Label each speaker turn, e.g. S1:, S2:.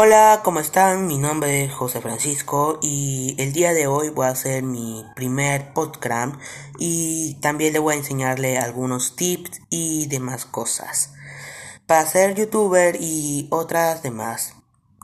S1: Hola, ¿cómo están? Mi nombre es José Francisco y el día de hoy voy a hacer mi primer podcast y también le voy a enseñarle algunos tips y demás cosas para ser youtuber y otras demás.